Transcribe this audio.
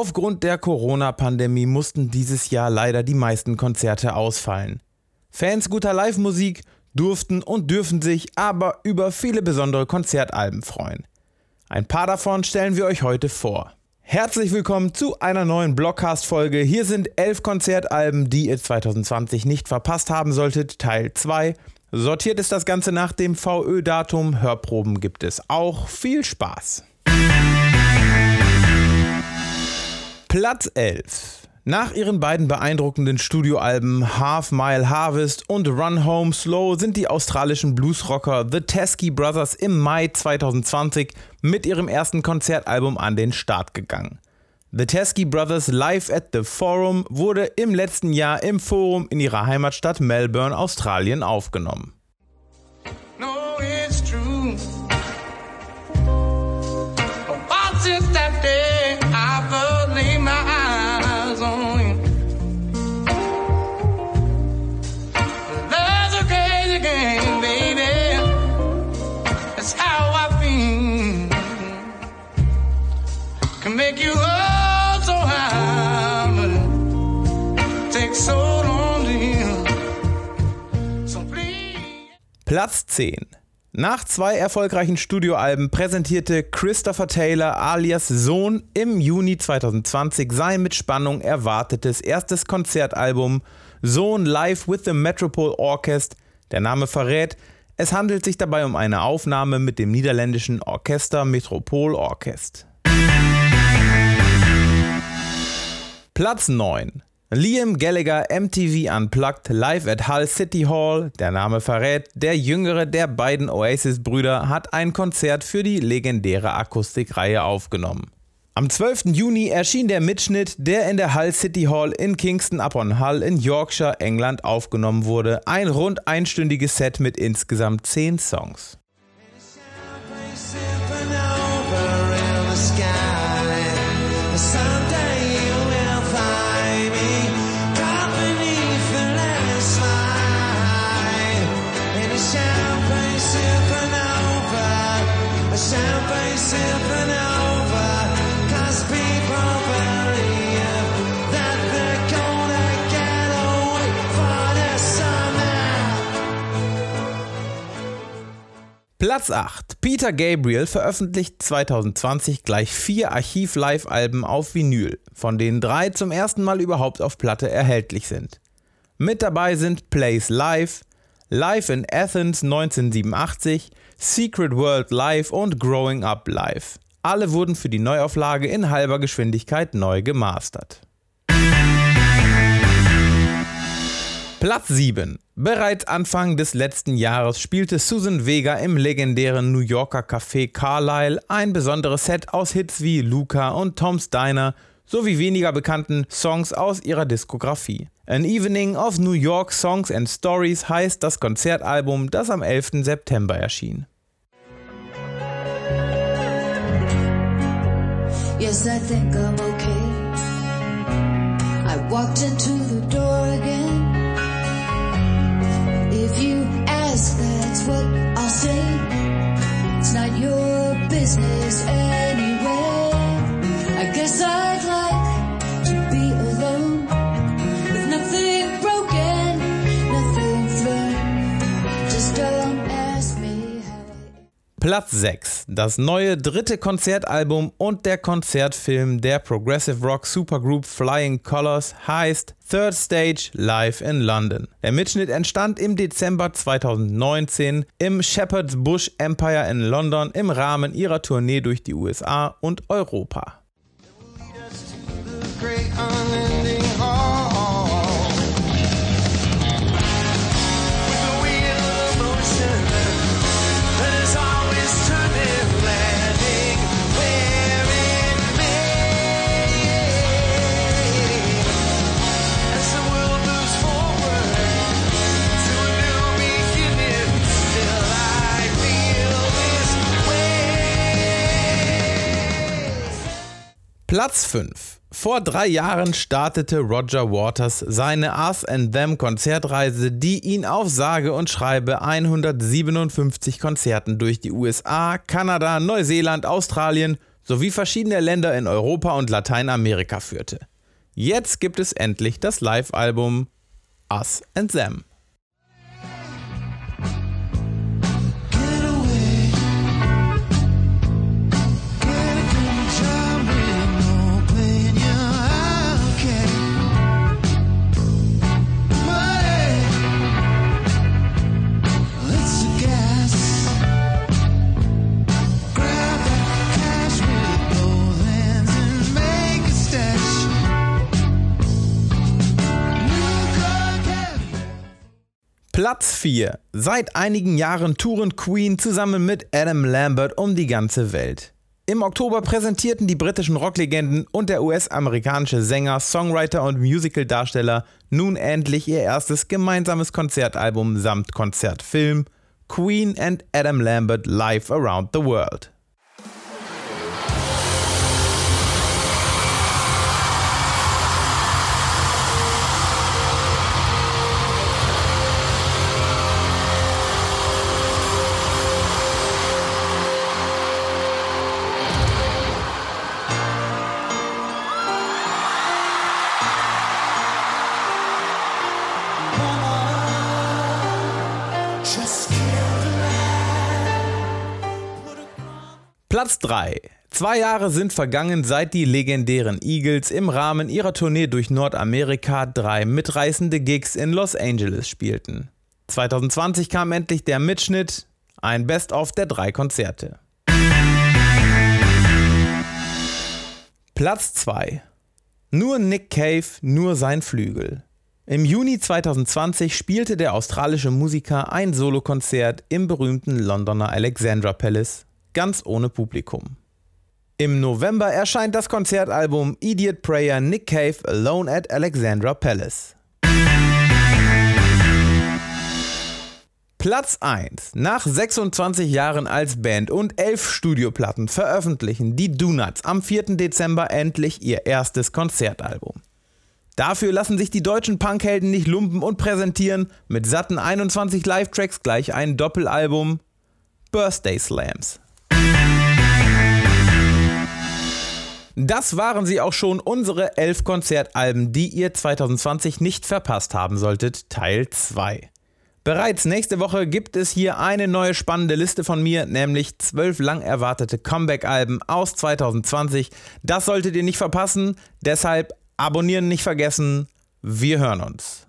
Aufgrund der Corona-Pandemie mussten dieses Jahr leider die meisten Konzerte ausfallen. Fans guter Live-Musik durften und dürfen sich aber über viele besondere Konzertalben freuen. Ein paar davon stellen wir euch heute vor. Herzlich willkommen zu einer neuen Blockcast-Folge. Hier sind elf Konzertalben, die ihr 2020 nicht verpasst haben solltet, Teil 2. Sortiert ist das Ganze nach dem VÖ-Datum. Hörproben gibt es auch. Viel Spaß! Platz 11 nach ihren beiden beeindruckenden Studioalben Half Mile Harvest und Run Home Slow sind die australischen Bluesrocker The Teskey Brothers im Mai 2020 mit ihrem ersten Konzertalbum an den Start gegangen. The Teskey Brothers Live at the Forum wurde im letzten Jahr im Forum in ihrer Heimatstadt Melbourne, Australien aufgenommen. Platz 10. Nach zwei erfolgreichen Studioalben präsentierte Christopher Taylor alias Sohn im Juni 2020 sein mit Spannung erwartetes erstes Konzertalbum Sohn Live with the Metropole Orchestra. Der Name verrät, es handelt sich dabei um eine Aufnahme mit dem niederländischen Orchester Metropole Orchestra. Platz 9. Liam Gallagher MTV Unplugged live at Hull City Hall. Der Name verrät, der jüngere der beiden Oasis-Brüder hat ein Konzert für die legendäre Akustikreihe aufgenommen. Am 12. Juni erschien der Mitschnitt, der in der Hull City Hall in Kingston upon Hull in Yorkshire, England aufgenommen wurde. Ein rund einstündiges Set mit insgesamt 10 Songs. Platz 8. Peter Gabriel veröffentlicht 2020 gleich vier Archiv-Live-Alben auf Vinyl, von denen drei zum ersten Mal überhaupt auf Platte erhältlich sind. Mit dabei sind Plays Live, Live in Athens 1987, Secret World Live und Growing Up Live. Alle wurden für die Neuauflage in halber Geschwindigkeit neu gemastert. Platz 7. Bereits Anfang des letzten Jahres spielte Susan Vega im legendären New Yorker Café Carlyle ein besonderes Set aus Hits wie Luca und Tom's Diner sowie weniger bekannten Songs aus ihrer Diskografie. An Evening of New York Songs and Stories heißt das Konzertalbum, das am 11. September erschien. Yes, I think I'm okay. I walked into you ask, that's what I'll say. It's not your business anyway. I guess I'd like to be alone with nothing broken, nothing thrown. Just don't ask me how. Platz 6. Das neue dritte Konzertalbum und der Konzertfilm der Progressive Rock Supergroup Flying Colors heißt Third Stage Live in London. Der Mitschnitt entstand im Dezember 2019 im Shepherd's Bush Empire in London im Rahmen ihrer Tournee durch die USA und Europa. Platz 5. Vor drei Jahren startete Roger Waters seine Us and Them Konzertreise, die ihn auf sage und schreibe 157 Konzerten durch die USA, Kanada, Neuseeland, Australien sowie verschiedene Länder in Europa und Lateinamerika führte. Jetzt gibt es endlich das Live-Album Us and Them. Platz 4. Seit einigen Jahren touren Queen zusammen mit Adam Lambert um die ganze Welt. Im Oktober präsentierten die britischen Rocklegenden und der US-amerikanische Sänger, Songwriter und Musicaldarsteller nun endlich ihr erstes gemeinsames Konzertalbum samt Konzertfilm Queen and Adam Lambert Live Around the World. Platz 3. Zwei Jahre sind vergangen, seit die legendären Eagles im Rahmen ihrer Tournee durch Nordamerika drei mitreißende Gigs in Los Angeles spielten. 2020 kam endlich der Mitschnitt, ein Best-of der drei Konzerte. Platz 2. Nur Nick Cave, nur sein Flügel. Im Juni 2020 spielte der australische Musiker ein Solokonzert im berühmten Londoner Alexandra Palace ganz ohne Publikum. Im November erscheint das Konzertalbum Idiot Prayer Nick Cave Alone at Alexandra Palace. Platz 1. Nach 26 Jahren als Band und 11 Studioplatten veröffentlichen die Donuts am 4. Dezember endlich ihr erstes Konzertalbum. Dafür lassen sich die deutschen Punkhelden nicht lumpen und präsentieren mit satten 21 Live-Tracks gleich ein Doppelalbum Birthday Slams. Das waren sie auch schon, unsere elf Konzertalben, die ihr 2020 nicht verpasst haben solltet, Teil 2. Bereits nächste Woche gibt es hier eine neue spannende Liste von mir, nämlich zwölf lang erwartete Comeback-Alben aus 2020. Das solltet ihr nicht verpassen, deshalb abonnieren nicht vergessen. Wir hören uns.